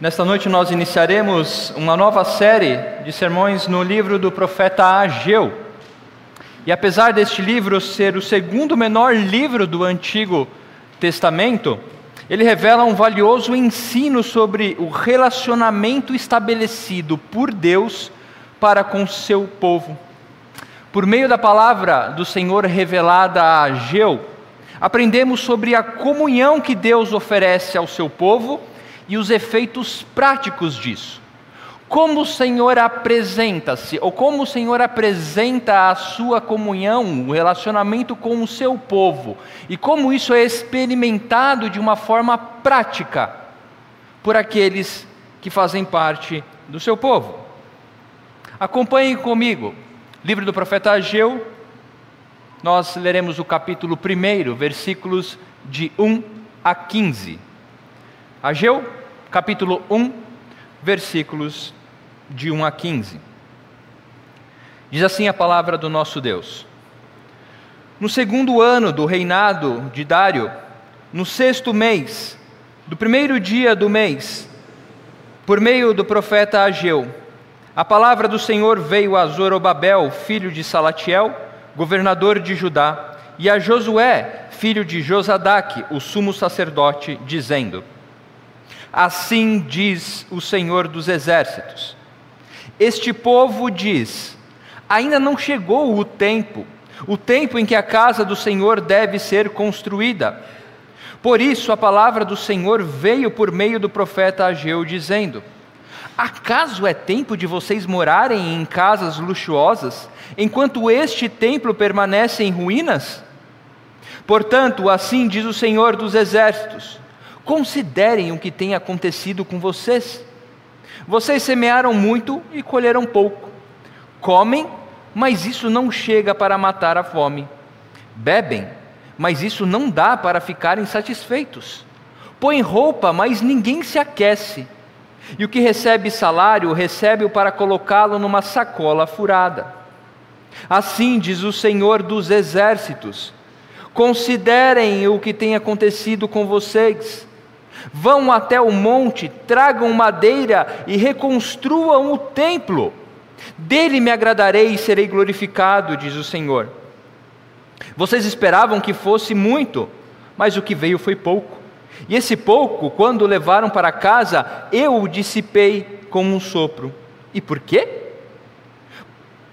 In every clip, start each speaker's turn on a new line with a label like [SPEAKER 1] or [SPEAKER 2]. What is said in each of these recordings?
[SPEAKER 1] Nesta noite nós iniciaremos uma nova série de sermões no livro do profeta Ageu. E apesar deste livro ser o segundo menor livro do Antigo Testamento, ele revela um valioso ensino sobre o relacionamento estabelecido por Deus para com seu povo. Por meio da palavra do Senhor revelada a Ageu, aprendemos sobre a comunhão que Deus oferece ao seu povo e os efeitos práticos disso. Como o Senhor apresenta-se, ou como o Senhor apresenta a sua comunhão, o relacionamento com o seu povo, e como isso é experimentado de uma forma prática por aqueles que fazem parte do seu povo. Acompanhem comigo, livro do profeta Ageu, nós leremos o capítulo 1, versículos de 1 a 15. Ageu, capítulo 1, versículos de 1 a 15. Diz assim a palavra do nosso Deus: No segundo ano do reinado de Dário, no sexto mês, do primeiro dia do mês, por meio do profeta Ageu, a palavra do Senhor veio a Zorobabel, filho de Salatiel, governador de Judá, e a Josué, filho de Josadaque, o sumo sacerdote, dizendo: Assim diz o Senhor dos Exércitos: Este povo diz: Ainda não chegou o tempo, o tempo em que a casa do Senhor deve ser construída. Por isso a palavra do Senhor veio por meio do profeta Ageu, dizendo: Acaso é tempo de vocês morarem em casas luxuosas, enquanto este templo permanece em ruínas? Portanto, assim diz o Senhor dos Exércitos: Considerem o que tem acontecido com vocês. Vocês semearam muito e colheram pouco. Comem, mas isso não chega para matar a fome. Bebem, mas isso não dá para ficarem satisfeitos. Põem roupa, mas ninguém se aquece. E o que recebe salário, recebe-o para colocá-lo numa sacola furada. Assim diz o Senhor dos Exércitos: Considerem o que tem acontecido com vocês. Vão até o monte, tragam madeira e reconstruam o templo. Dele me agradarei e serei glorificado, diz o Senhor. Vocês esperavam que fosse muito, mas o que veio foi pouco. E esse pouco, quando o levaram para casa, eu o dissipei como um sopro. E por quê?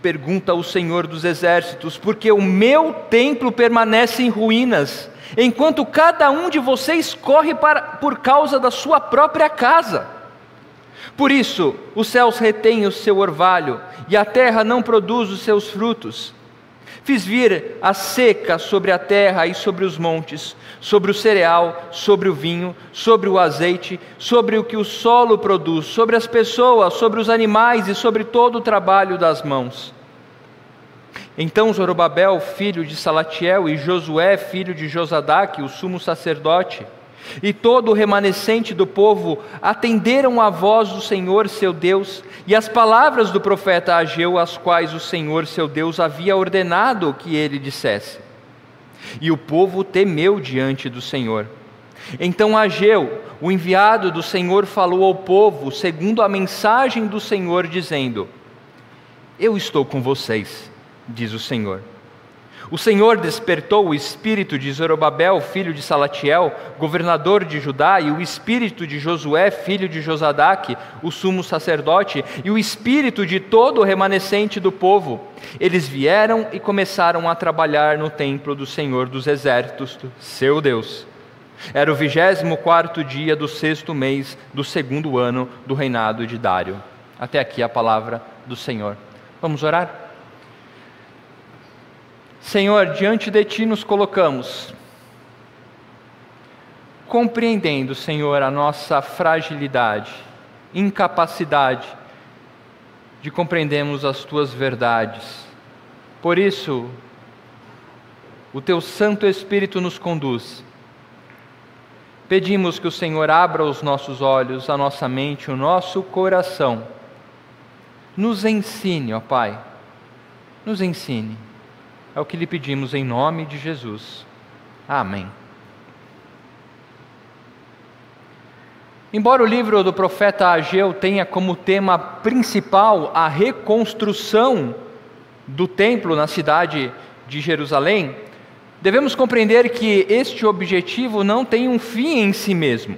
[SPEAKER 1] Pergunta o Senhor dos Exércitos: porque o meu templo permanece em ruínas enquanto cada um de vocês corre para, por causa da sua própria casa. Por isso, os céus retêm o seu orvalho, e a terra não produz os seus frutos. Fiz vir a seca sobre a terra e sobre os montes, sobre o cereal, sobre o vinho, sobre o azeite, sobre o que o solo produz, sobre as pessoas, sobre os animais e sobre todo o trabalho das mãos. Então Zorobabel, filho de Salatiel, e Josué, filho de Josadaque, o sumo sacerdote, e todo o remanescente do povo atenderam à voz do Senhor seu Deus e às palavras do profeta Ageu, as quais o Senhor seu Deus havia ordenado que ele dissesse. E o povo temeu diante do Senhor. Então Ageu, o enviado do Senhor, falou ao povo, segundo a mensagem do Senhor, dizendo: Eu estou com vocês diz o Senhor. O Senhor despertou o espírito de Zorobabel, filho de Salatiel, governador de Judá, e o espírito de Josué, filho de Josadaque, o sumo sacerdote, e o espírito de todo o remanescente do povo. Eles vieram e começaram a trabalhar no templo do Senhor dos Exércitos, seu Deus. Era o vigésimo quarto dia do sexto mês do segundo ano do reinado de Dário. Até aqui a palavra do Senhor. Vamos orar? Senhor, diante de Ti nos colocamos, compreendendo, Senhor, a nossa fragilidade, incapacidade de compreendermos as Tuas verdades. Por isso, o Teu Santo Espírito nos conduz. Pedimos que o Senhor abra os nossos olhos, a nossa mente, o nosso coração. Nos ensine, ó Pai, nos ensine é o que lhe pedimos em nome de Jesus. Amém. Embora o livro do profeta Ageu tenha como tema principal a reconstrução do templo na cidade de Jerusalém, devemos compreender que este objetivo não tem um fim em si mesmo.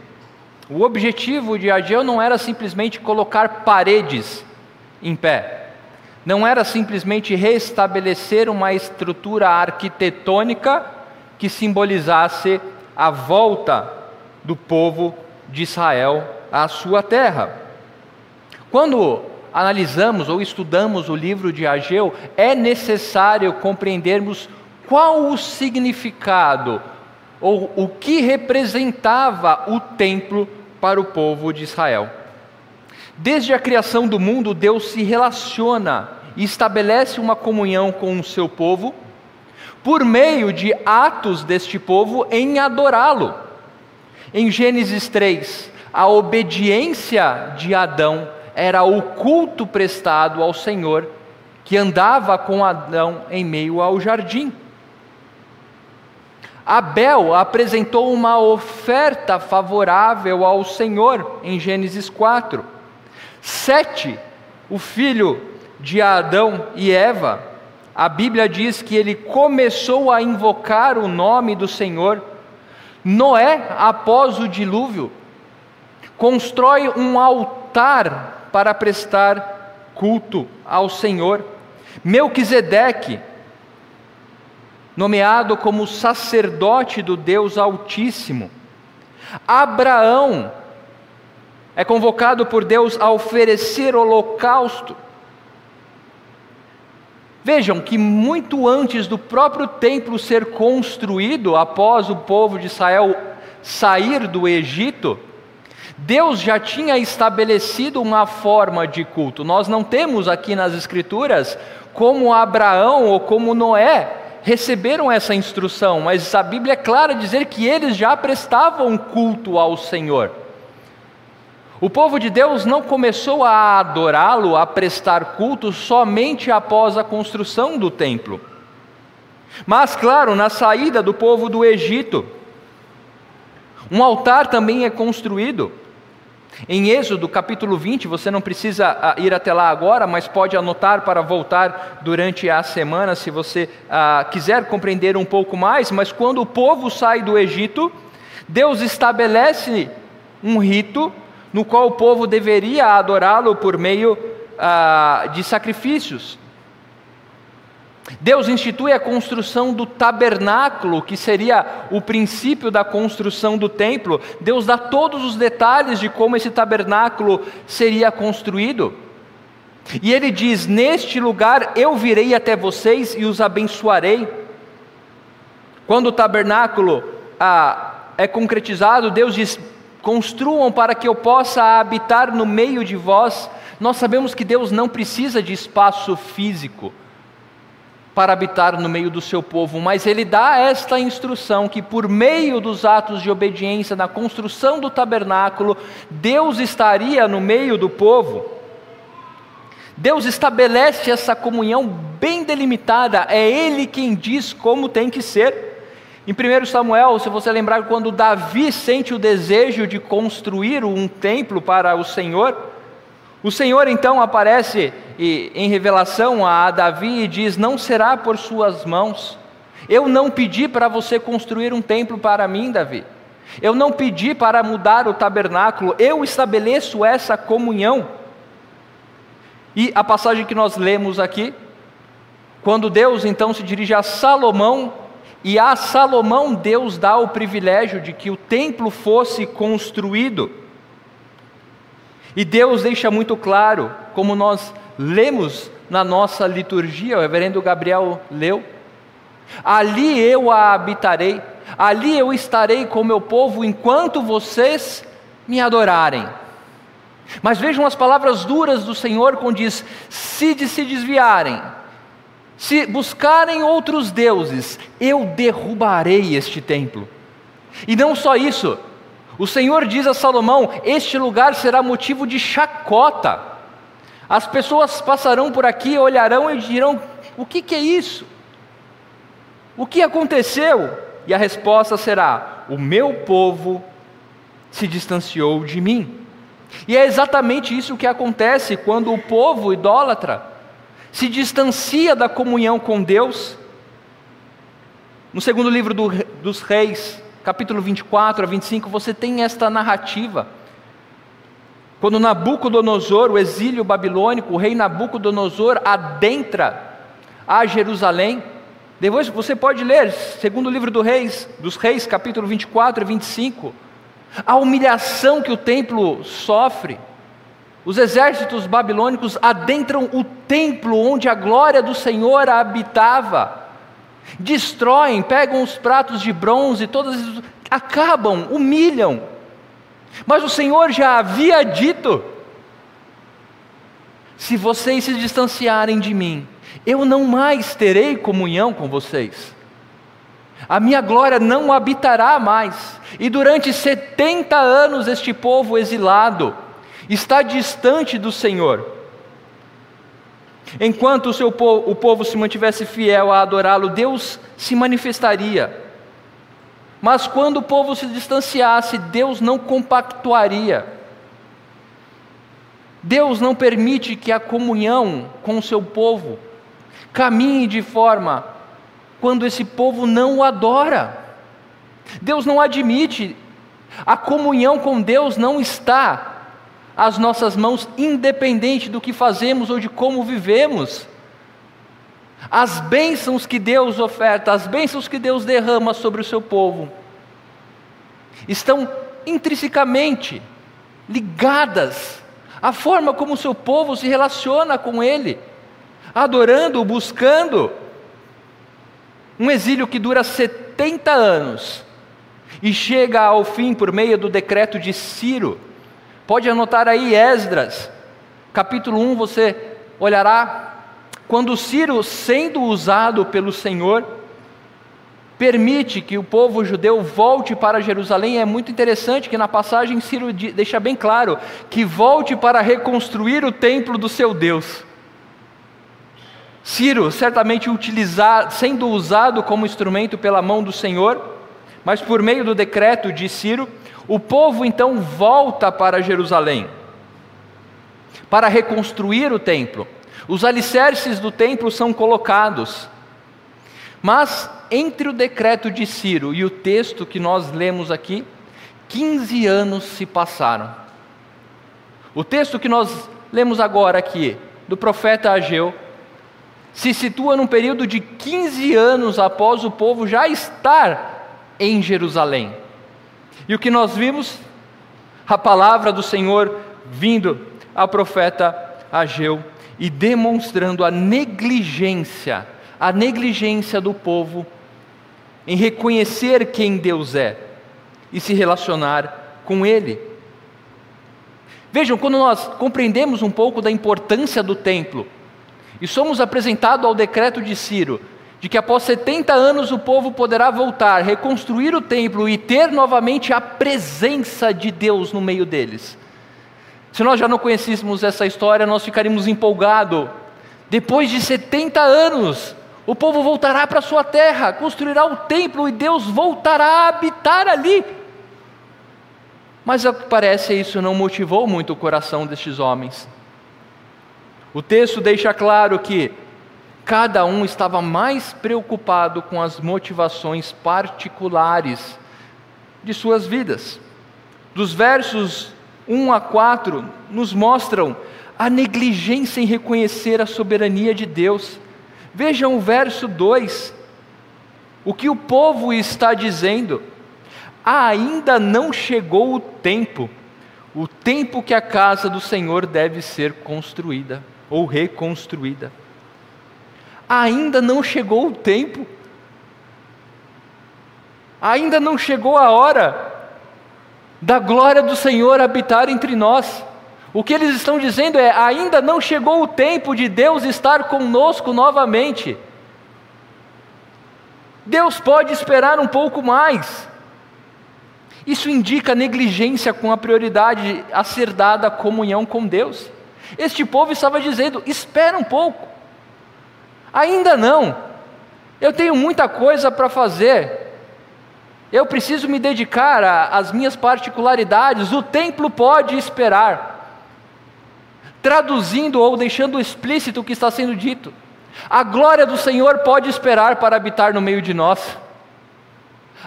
[SPEAKER 1] O objetivo de Ageu não era simplesmente colocar paredes em pé, não era simplesmente restabelecer uma estrutura arquitetônica que simbolizasse a volta do povo de Israel à sua terra. Quando analisamos ou estudamos o livro de Ageu, é necessário compreendermos qual o significado ou o que representava o templo para o povo de Israel. Desde a criação do mundo, Deus se relaciona e estabelece uma comunhão com o seu povo por meio de atos deste povo em adorá-lo. Em Gênesis 3, a obediência de Adão era o culto prestado ao Senhor que andava com Adão em meio ao jardim. Abel apresentou uma oferta favorável ao Senhor em Gênesis 4. Sete, o filho de Adão e Eva, a Bíblia diz que ele começou a invocar o nome do Senhor. Noé, após o dilúvio, constrói um altar para prestar culto ao Senhor. Melquisedeque, nomeado como sacerdote do Deus Altíssimo. Abraão é convocado por Deus a oferecer holocausto. Vejam que muito antes do próprio templo ser construído, após o povo de Israel sair do Egito, Deus já tinha estabelecido uma forma de culto. Nós não temos aqui nas Escrituras como Abraão ou como Noé receberam essa instrução, mas a Bíblia é clara dizer que eles já prestavam culto ao Senhor. O povo de Deus não começou a adorá-lo, a prestar culto somente após a construção do templo. Mas, claro, na saída do povo do Egito, um altar também é construído. Em Êxodo capítulo 20, você não precisa ah, ir até lá agora, mas pode anotar para voltar durante a semana se você ah, quiser compreender um pouco mais. Mas quando o povo sai do Egito, Deus estabelece um rito no qual o povo deveria adorá-lo por meio ah, de sacrifícios. Deus institui a construção do tabernáculo, que seria o princípio da construção do templo. Deus dá todos os detalhes de como esse tabernáculo seria construído. E ele diz: Neste lugar eu virei até vocês e os abençoarei. Quando o tabernáculo ah, é concretizado, Deus diz: Construam para que eu possa habitar no meio de vós. Nós sabemos que Deus não precisa de espaço físico para habitar no meio do seu povo, mas ele dá esta instrução que por meio dos atos de obediência na construção do tabernáculo, Deus estaria no meio do povo. Deus estabelece essa comunhão bem delimitada, é ele quem diz como tem que ser. Em 1 Samuel, se você lembrar, quando Davi sente o desejo de construir um templo para o Senhor, o Senhor então aparece em revelação a Davi e diz: Não será por suas mãos. Eu não pedi para você construir um templo para mim, Davi. Eu não pedi para mudar o tabernáculo. Eu estabeleço essa comunhão. E a passagem que nós lemos aqui, quando Deus então se dirige a Salomão, e a Salomão Deus dá o privilégio de que o templo fosse construído. E Deus deixa muito claro, como nós lemos na nossa liturgia, o reverendo Gabriel leu: Ali eu a habitarei, ali eu estarei com meu povo enquanto vocês me adorarem. Mas vejam as palavras duras do Senhor quando diz: se de se desviarem, se buscarem outros deuses, eu derrubarei este templo. E não só isso, o Senhor diz a Salomão: Este lugar será motivo de chacota. As pessoas passarão por aqui, olharão e dirão: O que, que é isso? O que aconteceu? E a resposta será: O meu povo se distanciou de mim. E é exatamente isso que acontece quando o povo idólatra se distancia da comunhão com Deus. No segundo livro do, dos Reis, capítulo 24 a 25, você tem esta narrativa. Quando Nabucodonosor, o exílio babilônico, o rei Nabucodonosor adentra a Jerusalém, depois você pode ler, segundo livro do reis, dos Reis, capítulo 24 e 25, a humilhação que o templo sofre. Os exércitos babilônicos adentram o templo onde a glória do Senhor habitava. Destroem, pegam os pratos de bronze, todas acabam, humilham. Mas o Senhor já havia dito: se vocês se distanciarem de mim, eu não mais terei comunhão com vocês. A minha glória não habitará mais. E durante 70 anos este povo exilado está distante do Senhor. Enquanto o, seu povo, o povo se mantivesse fiel a adorá-lo, Deus se manifestaria. Mas quando o povo se distanciasse, Deus não compactuaria. Deus não permite que a comunhão com o seu povo caminhe de forma quando esse povo não o adora. Deus não admite, a comunhão com Deus não está às nossas mãos, independente do que fazemos ou de como vivemos. As bênçãos que Deus oferta, as bênçãos que Deus derrama sobre o seu povo, estão intrinsecamente ligadas à forma como o seu povo se relaciona com Ele, adorando, buscando. Um exílio que dura 70 anos e chega ao fim por meio do decreto de Ciro. Pode anotar aí Esdras, capítulo 1, você olhará. Quando Ciro, sendo usado pelo Senhor, permite que o povo judeu volte para Jerusalém. É muito interessante que na passagem Ciro deixa bem claro que volte para reconstruir o templo do seu Deus. Ciro, certamente utilizar, sendo usado como instrumento pela mão do Senhor, mas por meio do decreto de Ciro, o povo então volta para Jerusalém para reconstruir o templo. Os alicerces do templo são colocados. Mas entre o decreto de Ciro e o texto que nós lemos aqui, 15 anos se passaram. O texto que nós lemos agora aqui, do profeta Ageu, se situa num período de 15 anos após o povo já estar em Jerusalém. E o que nós vimos? A palavra do Senhor vindo ao profeta Ageu e demonstrando a negligência, a negligência do povo em reconhecer quem Deus é e se relacionar com Ele. Vejam, quando nós compreendemos um pouco da importância do templo, e somos apresentados ao decreto de Ciro, de que após 70 anos o povo poderá voltar, reconstruir o templo e ter novamente a presença de Deus no meio deles. Se nós já não conhecêssemos essa história, nós ficaríamos empolgados. Depois de 70 anos, o povo voltará para sua terra, construirá o templo e Deus voltará a habitar ali. Mas ao que parece, isso não motivou muito o coração destes homens. O texto deixa claro que cada um estava mais preocupado com as motivações particulares de suas vidas. Dos versos 1 a 4 nos mostram a negligência em reconhecer a soberania de Deus. Vejam o verso 2. O que o povo está dizendo? ainda não chegou o tempo, o tempo que a casa do Senhor deve ser construída ou reconstruída. Ainda não chegou o tempo, ainda não chegou a hora da glória do Senhor habitar entre nós. O que eles estão dizendo é: ainda não chegou o tempo de Deus estar conosco novamente. Deus pode esperar um pouco mais. Isso indica negligência com a prioridade a ser dada à comunhão com Deus. Este povo estava dizendo: espera um pouco, ainda não, eu tenho muita coisa para fazer. Eu preciso me dedicar às minhas particularidades, o templo pode esperar. Traduzindo ou deixando explícito o que está sendo dito, a glória do Senhor pode esperar para habitar no meio de nós.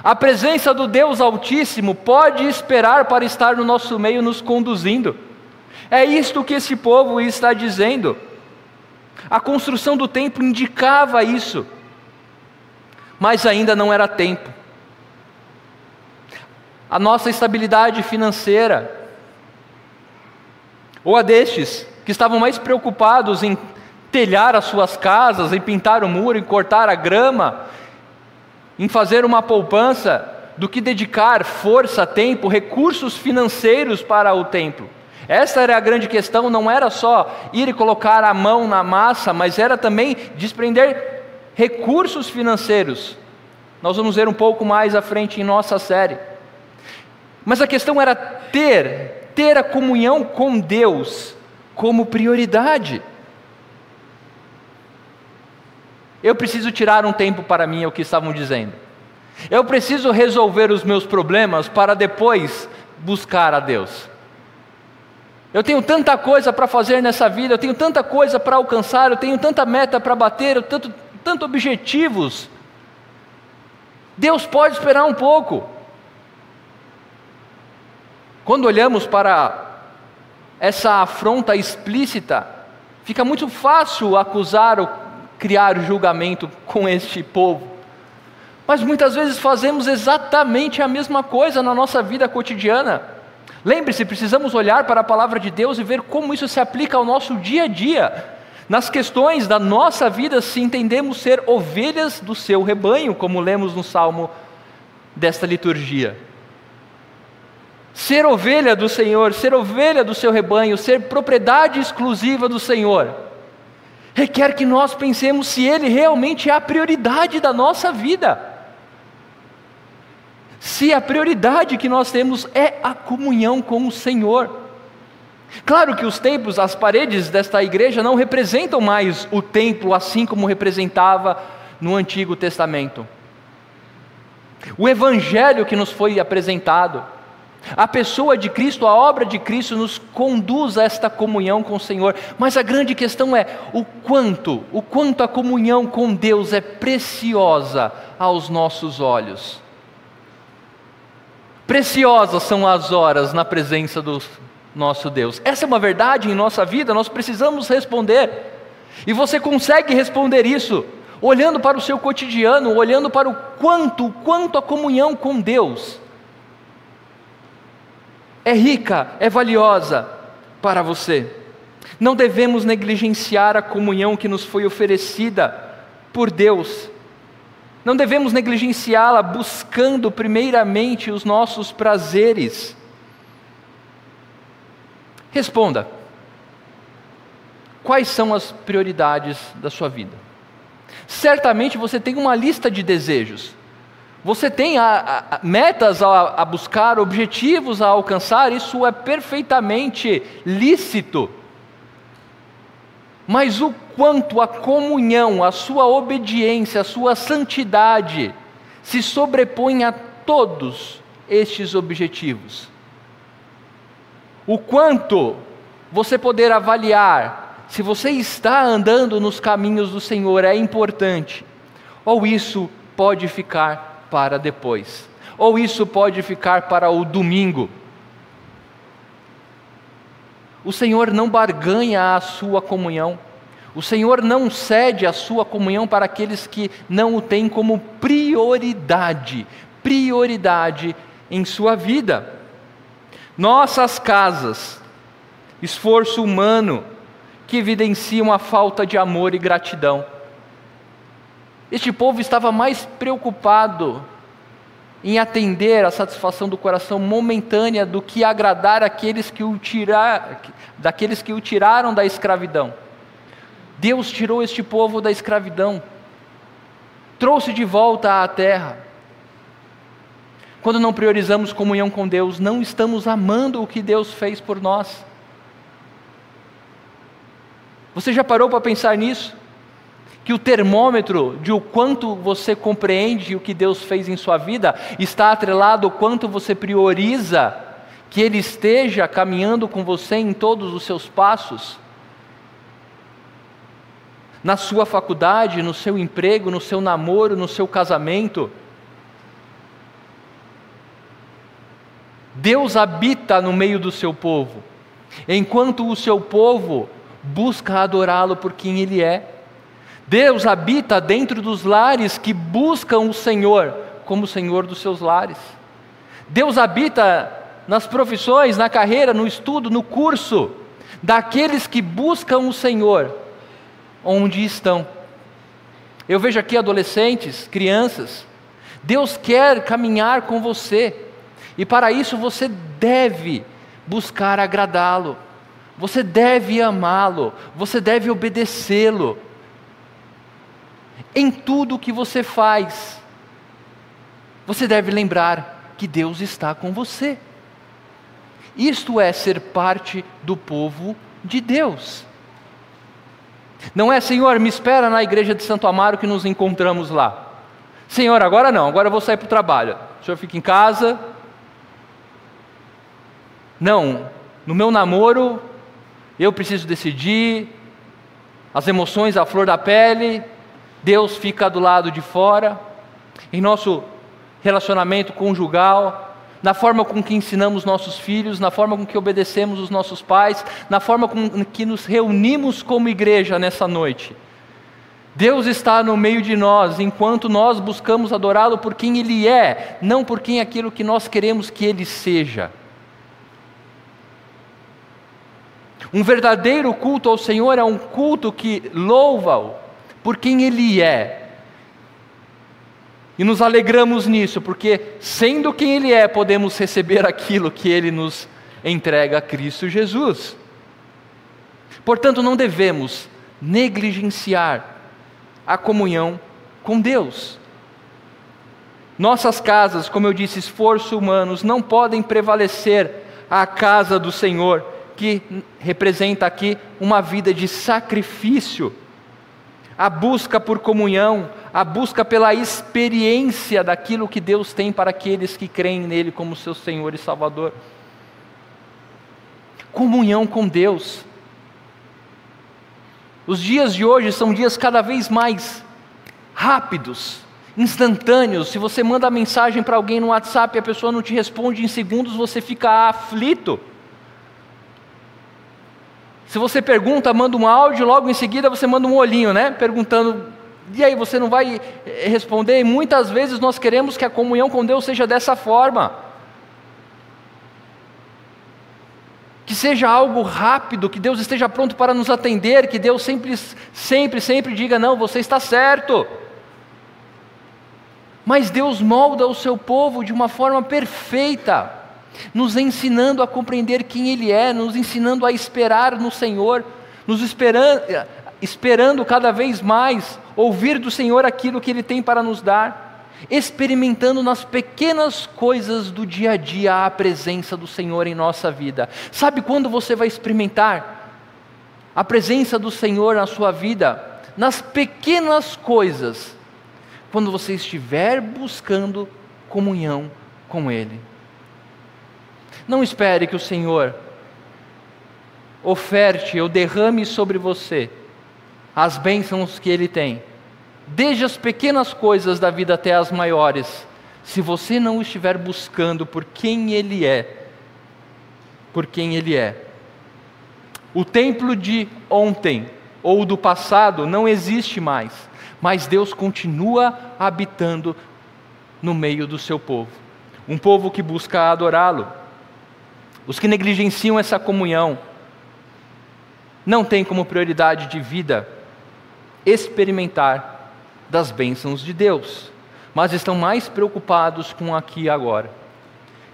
[SPEAKER 1] A presença do Deus Altíssimo pode esperar para estar no nosso meio, nos conduzindo. É isto que esse povo está dizendo. A construção do templo indicava isso, mas ainda não era tempo. A nossa estabilidade financeira, ou a destes que estavam mais preocupados em telhar as suas casas, em pintar o muro, em cortar a grama, em fazer uma poupança, do que dedicar força, tempo, recursos financeiros para o templo. Essa era a grande questão, não era só ir e colocar a mão na massa, mas era também desprender recursos financeiros. Nós vamos ver um pouco mais à frente em nossa série. Mas a questão era ter, ter a comunhão com Deus como prioridade. Eu preciso tirar um tempo para mim, é o que estavam dizendo. Eu preciso resolver os meus problemas para depois buscar a Deus. Eu tenho tanta coisa para fazer nessa vida, eu tenho tanta coisa para alcançar, eu tenho tanta meta para bater, eu tanto, tanto objetivos. Deus pode esperar um pouco. Quando olhamos para essa afronta explícita, fica muito fácil acusar ou criar julgamento com este povo. Mas muitas vezes fazemos exatamente a mesma coisa na nossa vida cotidiana. Lembre-se, precisamos olhar para a palavra de Deus e ver como isso se aplica ao nosso dia a dia. Nas questões da nossa vida, se entendemos ser ovelhas do seu rebanho, como lemos no salmo desta liturgia. Ser ovelha do Senhor, ser ovelha do seu rebanho, ser propriedade exclusiva do Senhor, requer que nós pensemos se Ele realmente é a prioridade da nossa vida se a prioridade que nós temos é a comunhão com o Senhor. Claro que os templos, as paredes desta igreja não representam mais o templo assim como representava no Antigo Testamento. O evangelho que nos foi apresentado, a pessoa de Cristo, a obra de Cristo nos conduz a esta comunhão com o Senhor. Mas a grande questão é o quanto, o quanto a comunhão com Deus é preciosa aos nossos olhos. Preciosas são as horas na presença do nosso Deus. Essa é uma verdade em nossa vida, nós precisamos responder. E você consegue responder isso olhando para o seu cotidiano, olhando para o quanto, o quanto a comunhão com Deus é rica, é valiosa para você. Não devemos negligenciar a comunhão que nos foi oferecida por Deus não devemos negligenciá-la buscando primeiramente os nossos prazeres. Responda: quais são as prioridades da sua vida? Certamente você tem uma lista de desejos, você tem a, a, metas a, a buscar, objetivos a alcançar, isso é perfeitamente lícito. Mas o quanto a comunhão, a sua obediência, a sua santidade se sobrepõe a todos estes objetivos. O quanto você poder avaliar se você está andando nos caminhos do Senhor é importante, ou isso pode ficar para depois, ou isso pode ficar para o domingo. O Senhor não barganha a sua comunhão. O Senhor não cede a sua comunhão para aqueles que não o têm como prioridade, prioridade em sua vida. Nossas casas, esforço humano que evidenciam a falta de amor e gratidão. Este povo estava mais preocupado em atender à satisfação do coração momentânea do que agradar aqueles que o tirar, daqueles que o tiraram da escravidão. Deus tirou este povo da escravidão, trouxe de volta à terra. Quando não priorizamos comunhão com Deus, não estamos amando o que Deus fez por nós. Você já parou para pensar nisso? que o termômetro de o quanto você compreende o que Deus fez em sua vida está atrelado ao quanto você prioriza que Ele esteja caminhando com você em todos os seus passos? Na sua faculdade, no seu emprego, no seu namoro, no seu casamento. Deus habita no meio do seu povo, enquanto o seu povo busca adorá-lo por quem Ele é. Deus habita dentro dos lares que buscam o Senhor como o Senhor dos seus lares. Deus habita nas profissões, na carreira, no estudo, no curso, daqueles que buscam o Senhor, onde estão. Eu vejo aqui adolescentes, crianças. Deus quer caminhar com você, e para isso você deve buscar agradá-lo, você deve amá-lo, você deve obedecê-lo em tudo que você faz. Você deve lembrar que Deus está com você. Isto é ser parte do povo de Deus. Não é, Senhor, me espera na igreja de Santo Amaro que nos encontramos lá. Senhor, agora não, agora eu vou sair para o trabalho. O senhor fica em casa. Não, no meu namoro, eu preciso decidir, as emoções à flor da pele, Deus fica do lado de fora, em nosso relacionamento conjugal, na forma com que ensinamos nossos filhos, na forma com que obedecemos os nossos pais, na forma com que nos reunimos como igreja nessa noite. Deus está no meio de nós enquanto nós buscamos adorá-lo por quem Ele é, não por quem aquilo que nós queremos que Ele seja. Um verdadeiro culto ao Senhor é um culto que louva-o por quem Ele é. E nos alegramos nisso, porque sendo quem Ele é, podemos receber aquilo que Ele nos entrega a Cristo Jesus. Portanto, não devemos negligenciar a comunhão com Deus. Nossas casas, como eu disse, esforço humanos, não podem prevalecer à casa do Senhor, que representa aqui uma vida de sacrifício a busca por comunhão, a busca pela experiência daquilo que Deus tem para aqueles que creem nele como seu Senhor e Salvador. Comunhão com Deus. Os dias de hoje são dias cada vez mais rápidos, instantâneos. Se você manda mensagem para alguém no WhatsApp e a pessoa não te responde em segundos, você fica aflito. Se você pergunta, manda um áudio, logo em seguida você manda um olhinho, né? Perguntando, e aí você não vai eh, responder? E muitas vezes nós queremos que a comunhão com Deus seja dessa forma. Que seja algo rápido, que Deus esteja pronto para nos atender, que Deus sempre, sempre, sempre diga: não, você está certo. Mas Deus molda o seu povo de uma forma perfeita nos ensinando a compreender quem Ele é, nos ensinando a esperar no Senhor, nos esperando, esperando cada vez mais ouvir do Senhor aquilo que Ele tem para nos dar, experimentando nas pequenas coisas do dia a dia a presença do Senhor em nossa vida. Sabe quando você vai experimentar a presença do Senhor na sua vida? Nas pequenas coisas, quando você estiver buscando comunhão com Ele. Não espere que o Senhor oferte ou derrame sobre você as bênçãos que Ele tem, desde as pequenas coisas da vida até as maiores, se você não estiver buscando por quem Ele é, por quem Ele é. O templo de ontem ou do passado não existe mais, mas Deus continua habitando no meio do seu povo, um povo que busca adorá-lo. Os que negligenciam essa comunhão não têm como prioridade de vida experimentar das bênçãos de Deus, mas estão mais preocupados com aqui e agora.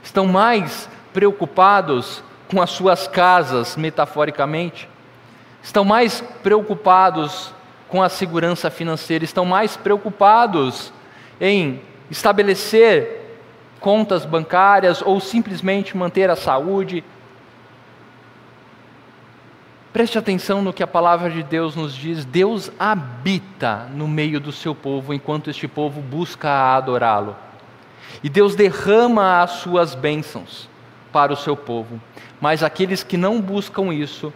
[SPEAKER 1] Estão mais preocupados com as suas casas, metaforicamente. Estão mais preocupados com a segurança financeira, estão mais preocupados em estabelecer contas bancárias ou simplesmente manter a saúde. Preste atenção no que a palavra de Deus nos diz: Deus habita no meio do seu povo enquanto este povo busca adorá-lo. E Deus derrama as suas bênçãos para o seu povo. Mas aqueles que não buscam isso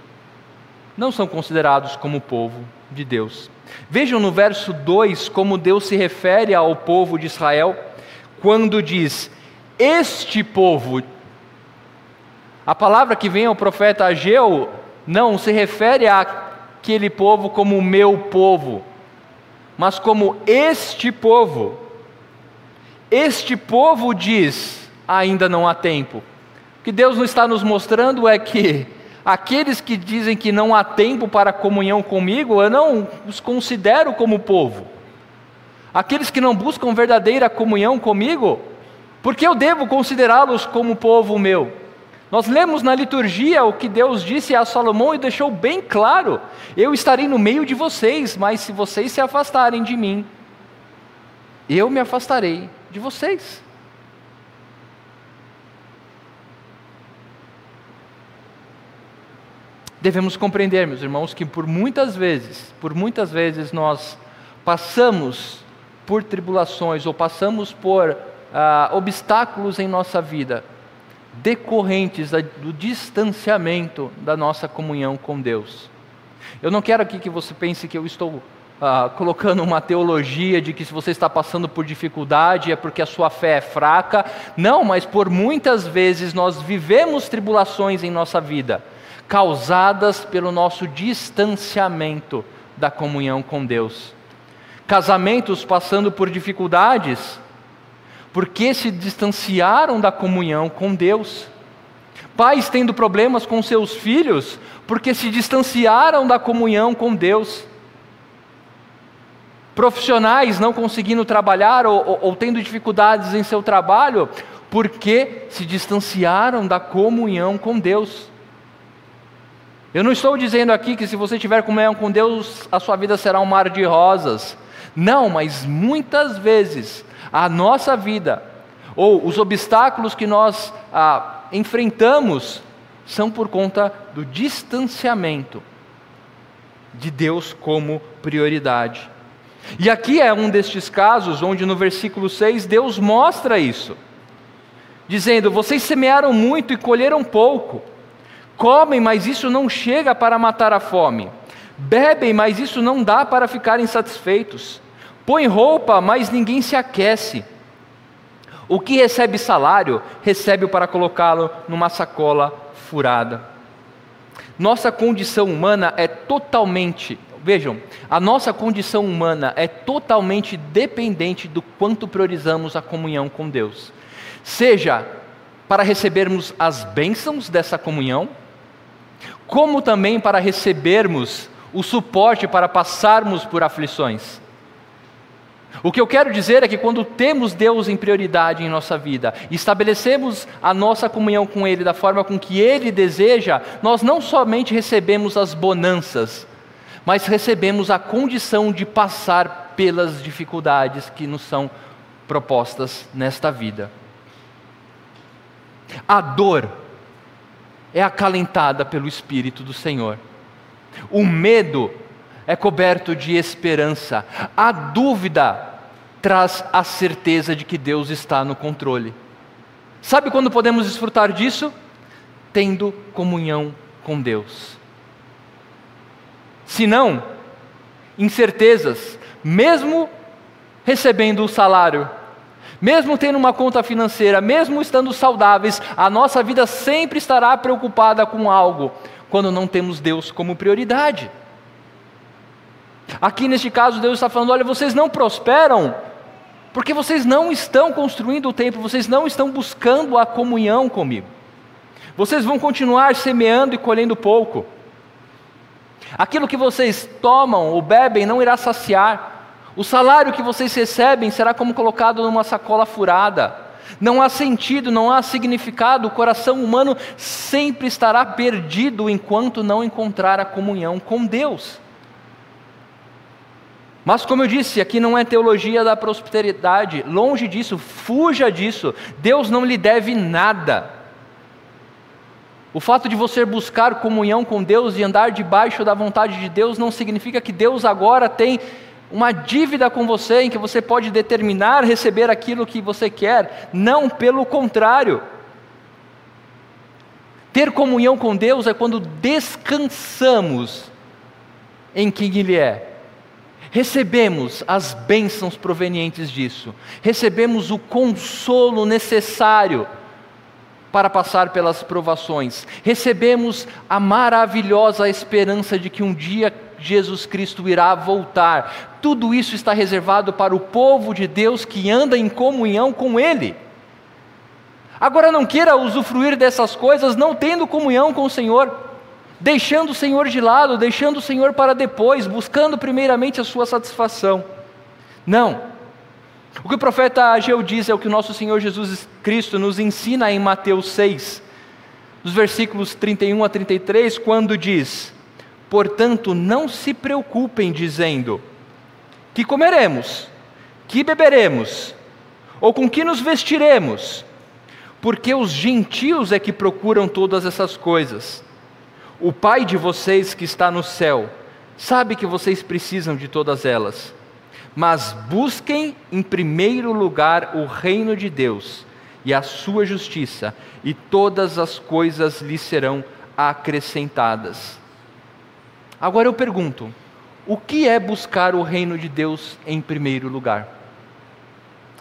[SPEAKER 1] não são considerados como povo de Deus. Vejam no verso 2 como Deus se refere ao povo de Israel quando diz: Este povo. A palavra que vem ao profeta Ageu não se refere àquele povo como meu povo, mas como este povo. Este povo diz: ainda não há tempo. O que Deus está nos mostrando é que aqueles que dizem que não há tempo para comunhão comigo, eu não os considero como povo. Aqueles que não buscam verdadeira comunhão comigo, porque eu devo considerá-los como povo meu? Nós lemos na liturgia o que Deus disse a Salomão e deixou bem claro: Eu estarei no meio de vocês, mas se vocês se afastarem de mim, eu me afastarei de vocês. Devemos compreender, meus irmãos, que por muitas vezes, por muitas vezes nós passamos por tribulações ou passamos por ah, obstáculos em nossa vida decorrentes do distanciamento da nossa comunhão com Deus. Eu não quero aqui que você pense que eu estou ah, colocando uma teologia de que se você está passando por dificuldade é porque a sua fé é fraca. Não, mas por muitas vezes nós vivemos tribulações em nossa vida, causadas pelo nosso distanciamento da comunhão com Deus. Casamentos passando por dificuldades porque se distanciaram da comunhão com Deus. Pais tendo problemas com seus filhos, porque se distanciaram da comunhão com Deus. Profissionais não conseguindo trabalhar ou, ou, ou tendo dificuldades em seu trabalho, porque se distanciaram da comunhão com Deus. Eu não estou dizendo aqui que se você tiver comunhão com Deus, a sua vida será um mar de rosas. Não, mas muitas vezes a nossa vida, ou os obstáculos que nós ah, enfrentamos, são por conta do distanciamento de Deus como prioridade. E aqui é um destes casos onde no versículo 6 Deus mostra isso, dizendo: Vocês semearam muito e colheram pouco, comem, mas isso não chega para matar a fome, bebem, mas isso não dá para ficarem satisfeitos Põe roupa, mas ninguém se aquece. O que recebe salário, recebe para colocá-lo numa sacola furada. Nossa condição humana é totalmente, vejam, a nossa condição humana é totalmente dependente do quanto priorizamos a comunhão com Deus. Seja para recebermos as bênçãos dessa comunhão, como também para recebermos o suporte para passarmos por aflições. O que eu quero dizer é que quando temos Deus em prioridade em nossa vida, estabelecemos a nossa comunhão com Ele da forma com que Ele deseja, nós não somente recebemos as bonanças, mas recebemos a condição de passar pelas dificuldades que nos são propostas nesta vida. A dor é acalentada pelo Espírito do Senhor. O medo é coberto de esperança. A dúvida traz a certeza de que Deus está no controle. Sabe quando podemos desfrutar disso? Tendo comunhão com Deus. Se não, incertezas, mesmo recebendo o salário, mesmo tendo uma conta financeira, mesmo estando saudáveis, a nossa vida sempre estará preocupada com algo, quando não temos Deus como prioridade. Aqui neste caso, Deus está falando: olha, vocês não prosperam porque vocês não estão construindo o templo, vocês não estão buscando a comunhão comigo. Vocês vão continuar semeando e colhendo pouco. Aquilo que vocês tomam ou bebem não irá saciar. O salário que vocês recebem será como colocado numa sacola furada. Não há sentido, não há significado. O coração humano sempre estará perdido enquanto não encontrar a comunhão com Deus. Mas, como eu disse, aqui não é teologia da prosperidade, longe disso, fuja disso. Deus não lhe deve nada. O fato de você buscar comunhão com Deus e andar debaixo da vontade de Deus não significa que Deus agora tem uma dívida com você em que você pode determinar receber aquilo que você quer. Não, pelo contrário. Ter comunhão com Deus é quando descansamos em quem Ele é. Recebemos as bênçãos provenientes disso, recebemos o consolo necessário para passar pelas provações. Recebemos a maravilhosa esperança de que um dia Jesus Cristo irá voltar. Tudo isso está reservado para o povo de Deus que anda em comunhão com Ele. Agora não queira usufruir dessas coisas não tendo comunhão com o Senhor, deixando o Senhor de lado, deixando o Senhor para depois, buscando primeiramente a sua satisfação. Não. O que o profeta Ageu diz é o que o nosso Senhor Jesus Cristo nos ensina em Mateus 6, dos versículos 31 a 33, quando diz: Portanto, não se preocupem dizendo: Que comeremos? Que beberemos? Ou com que nos vestiremos? Porque os gentios é que procuram todas essas coisas. O Pai de vocês que está no céu sabe que vocês precisam de todas elas mas busquem em primeiro lugar o reino de Deus e a sua justiça, e todas as coisas lhe serão acrescentadas. Agora eu pergunto: o que é buscar o reino de Deus em primeiro lugar?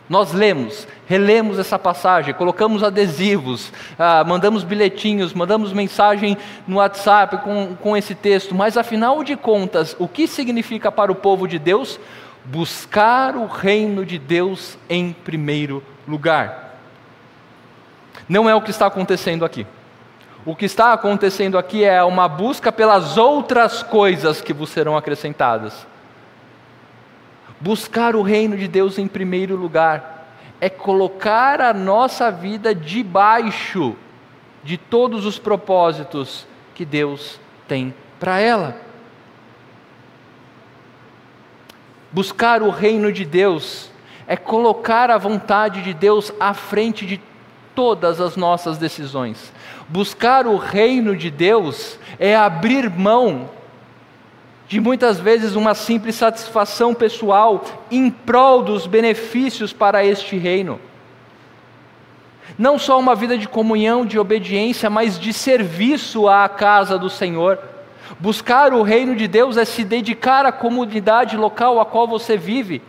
[SPEAKER 1] Nós lemos, relemos essa passagem, colocamos adesivos, ah, mandamos bilhetinhos, mandamos mensagem no WhatsApp com, com esse texto, mas afinal de contas, o que significa para o povo de Deus buscar o reino de Deus em primeiro lugar. Não é o que está acontecendo aqui. O que está acontecendo aqui é uma busca pelas outras coisas que vos serão acrescentadas. Buscar o reino de Deus em primeiro lugar é colocar a nossa vida debaixo de todos os propósitos que Deus tem para ela. Buscar o reino de Deus é colocar a vontade de Deus à frente de todas as nossas decisões. Buscar o reino de Deus é abrir mão de muitas vezes uma simples satisfação pessoal em prol dos benefícios para este reino. Não só uma vida de comunhão, de obediência, mas de serviço à casa do Senhor. Buscar o reino de Deus é se dedicar à comunidade local a qual você vive,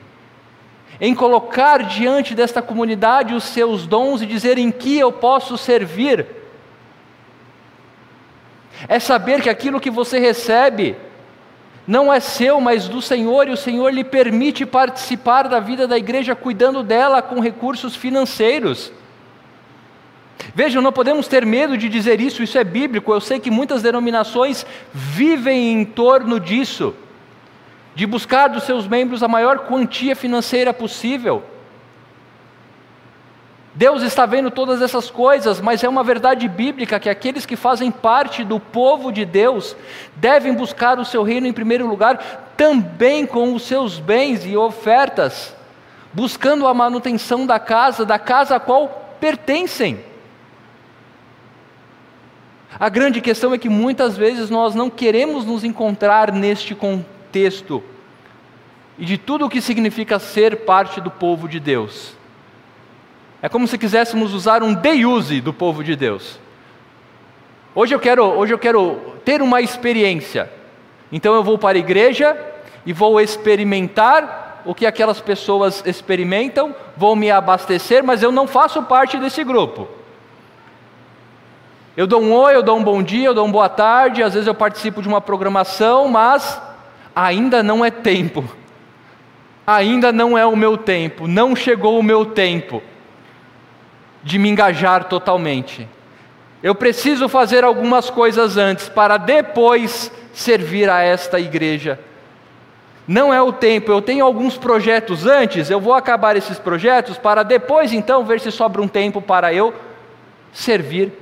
[SPEAKER 1] em colocar diante desta comunidade os seus dons e dizer em que eu posso servir. É saber que aquilo que você recebe não é seu, mas do Senhor, e o Senhor lhe permite participar da vida da igreja, cuidando dela com recursos financeiros. Vejam, não podemos ter medo de dizer isso, isso é bíblico. Eu sei que muitas denominações vivem em torno disso, de buscar dos seus membros a maior quantia financeira possível. Deus está vendo todas essas coisas, mas é uma verdade bíblica que aqueles que fazem parte do povo de Deus devem buscar o seu reino em primeiro lugar, também com os seus bens e ofertas, buscando a manutenção da casa, da casa a qual pertencem. A grande questão é que muitas vezes nós não queremos nos encontrar neste contexto e de tudo o que significa ser parte do povo de Deus. É como se quiséssemos usar um use do povo de Deus. Hoje eu quero, hoje eu quero ter uma experiência. Então eu vou para a igreja e vou experimentar o que aquelas pessoas experimentam, vou me abastecer, mas eu não faço parte desse grupo. Eu dou um oi, eu dou um bom dia, eu dou uma boa tarde, às vezes eu participo de uma programação, mas ainda não é tempo. Ainda não é o meu tempo, não chegou o meu tempo de me engajar totalmente. Eu preciso fazer algumas coisas antes para depois servir a esta igreja. Não é o tempo, eu tenho alguns projetos antes, eu vou acabar esses projetos para depois então ver se sobra um tempo para eu servir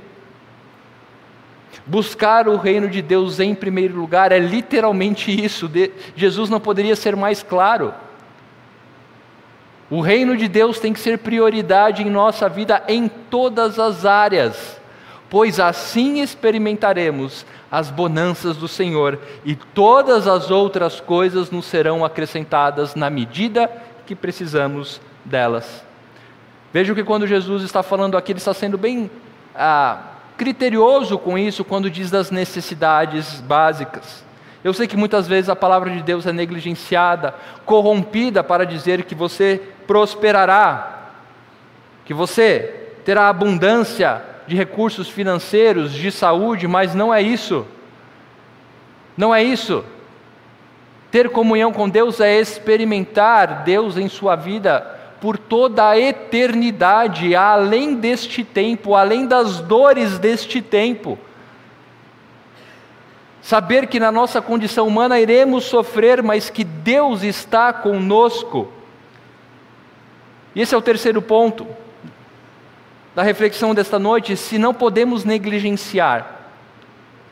[SPEAKER 1] Buscar o reino de Deus em primeiro lugar é literalmente isso. Jesus não poderia ser mais claro. O reino de Deus tem que ser prioridade em nossa vida em todas as áreas. pois assim experimentaremos as bonanças do Senhor e todas as outras coisas nos serão acrescentadas na medida que precisamos delas. Veja que quando Jesus está falando aqui, ele está sendo bem ah, criterioso com isso quando diz das necessidades básicas. Eu sei que muitas vezes a palavra de Deus é negligenciada, corrompida para dizer que você prosperará, que você terá abundância de recursos financeiros, de saúde, mas não é isso. Não é isso. Ter comunhão com Deus é experimentar Deus em sua vida por toda a eternidade, além deste tempo, além das dores deste tempo. Saber que na nossa condição humana iremos sofrer, mas que Deus está conosco. E esse é o terceiro ponto da reflexão desta noite: se não podemos negligenciar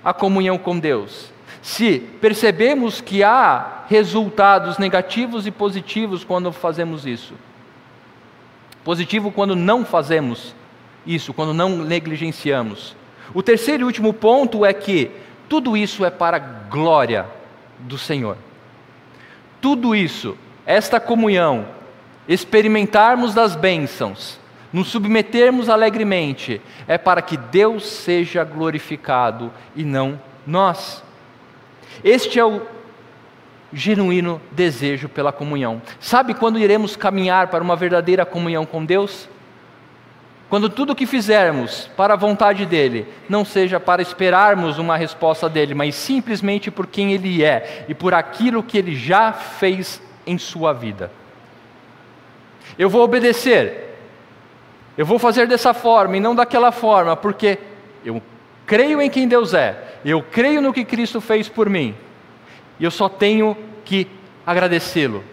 [SPEAKER 1] a comunhão com Deus, se percebemos que há resultados negativos e positivos quando fazemos isso, positivo quando não fazemos isso, quando não negligenciamos. O terceiro e último ponto é que tudo isso é para a glória do Senhor. Tudo isso, esta comunhão, experimentarmos das bênçãos, nos submetermos alegremente, é para que Deus seja glorificado e não nós. Este é o genuíno desejo pela comunhão. Sabe quando iremos caminhar para uma verdadeira comunhão com Deus? Quando tudo o que fizermos para a vontade dEle não seja para esperarmos uma resposta dEle, mas simplesmente por quem Ele é e por aquilo que Ele já fez em sua vida. Eu vou obedecer, eu vou fazer dessa forma e não daquela forma, porque eu creio em quem Deus é, eu creio no que Cristo fez por mim, e eu só tenho que agradecê-lo.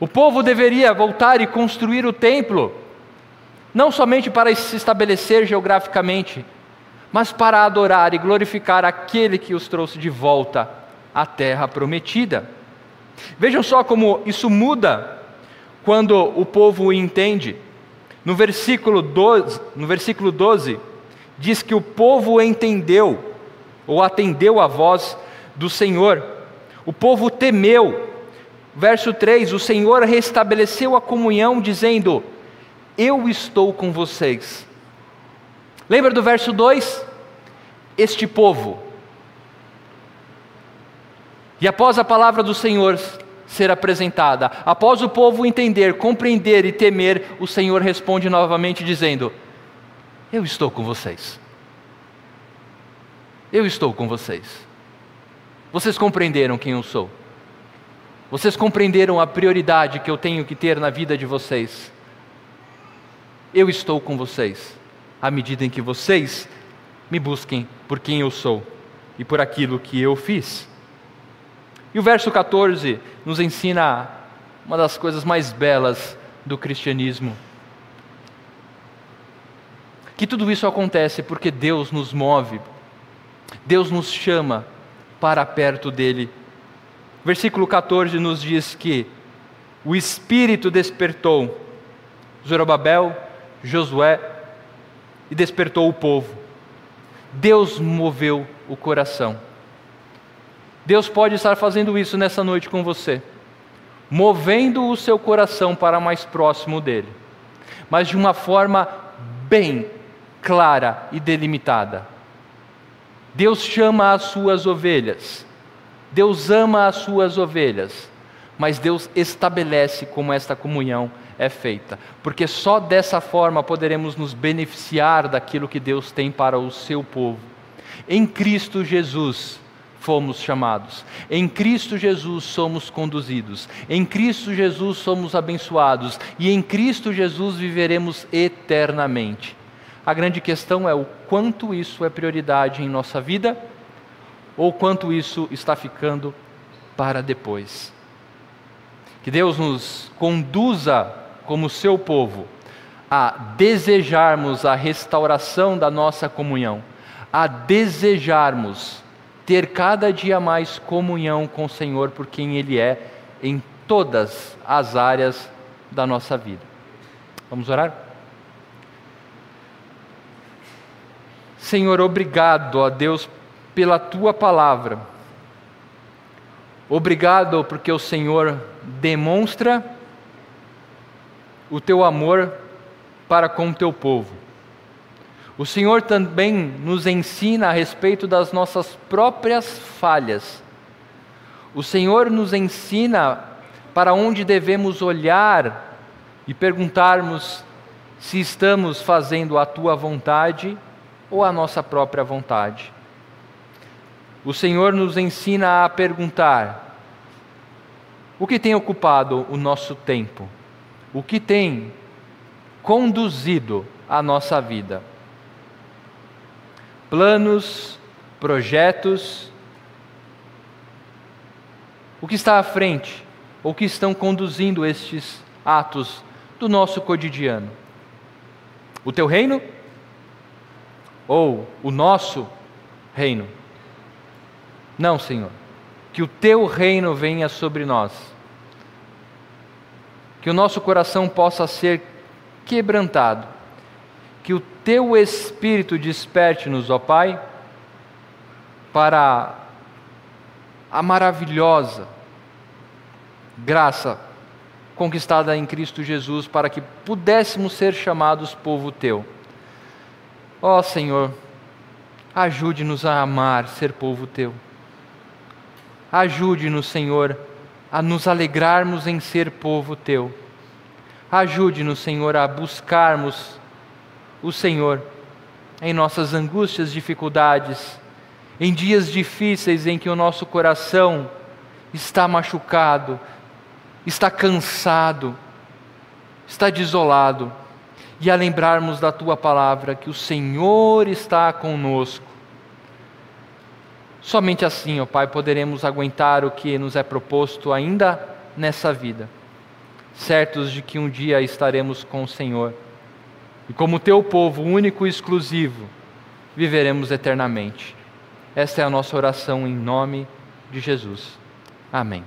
[SPEAKER 1] O povo deveria voltar e construir o templo, não somente para se estabelecer geograficamente, mas para adorar e glorificar aquele que os trouxe de volta à terra prometida. Vejam só como isso muda quando o povo entende. No versículo 12, no versículo 12 diz que o povo entendeu ou atendeu a voz do Senhor. O povo temeu. Verso 3: O Senhor restabeleceu a comunhão, dizendo: Eu estou com vocês. Lembra do verso 2? Este povo. E após a palavra do Senhor ser apresentada, após o povo entender, compreender e temer, o Senhor responde novamente, dizendo: Eu estou com vocês. Eu estou com vocês. Vocês compreenderam quem eu sou? Vocês compreenderam a prioridade que eu tenho que ter na vida de vocês? Eu estou com vocês, à medida em que vocês me busquem por quem eu sou e por aquilo que eu fiz. E o verso 14 nos ensina uma das coisas mais belas do cristianismo. Que tudo isso acontece porque Deus nos move, Deus nos chama para perto dele. Versículo 14 nos diz que o Espírito despertou Zorobabel, Josué e despertou o povo. Deus moveu o coração. Deus pode estar fazendo isso nessa noite com você, movendo o seu coração para mais próximo dele, mas de uma forma bem clara e delimitada. Deus chama as suas ovelhas, Deus ama as suas ovelhas, mas Deus estabelece como esta comunhão é feita, porque só dessa forma poderemos nos beneficiar daquilo que Deus tem para o seu povo. Em Cristo Jesus fomos chamados, em Cristo Jesus somos conduzidos, em Cristo Jesus somos abençoados e em Cristo Jesus viveremos eternamente. A grande questão é o quanto isso é prioridade em nossa vida ou quanto isso está ficando para depois. Que Deus nos conduza como seu povo a desejarmos a restauração da nossa comunhão, a desejarmos ter cada dia mais comunhão com o Senhor por quem Ele é em todas as áreas da nossa vida. Vamos orar? Senhor, obrigado, ó Deus, pela tua palavra. Obrigado porque o Senhor demonstra o teu amor para com o teu povo. O Senhor também nos ensina a respeito das nossas próprias falhas. O Senhor nos ensina para onde devemos olhar e perguntarmos se estamos fazendo a tua vontade ou a nossa própria vontade. O Senhor nos ensina a perguntar: o que tem ocupado o nosso tempo? O que tem conduzido a nossa vida? Planos, projetos, o que está à frente, ou que estão conduzindo estes atos do nosso cotidiano? O teu reino ou o nosso reino? Não, Senhor. Que o teu reino venha sobre nós. Que o nosso coração possa ser quebrantado. Que o teu espírito desperte-nos, ó Pai, para a maravilhosa graça conquistada em Cristo Jesus para que pudéssemos ser chamados povo teu. Ó Senhor, ajude-nos a amar ser povo teu. Ajude-nos, Senhor, a nos alegrarmos em ser povo teu. Ajude-nos, Senhor, a buscarmos o Senhor em nossas angústias, dificuldades, em dias difíceis em que o nosso coração está machucado, está cansado, está desolado, e a lembrarmos da tua palavra que o Senhor está conosco Somente assim, ó Pai, poderemos aguentar o que nos é proposto ainda nessa vida, certos de que um dia estaremos com o Senhor. E como teu povo único e exclusivo, viveremos eternamente. Esta é a nossa oração em nome de Jesus. Amém.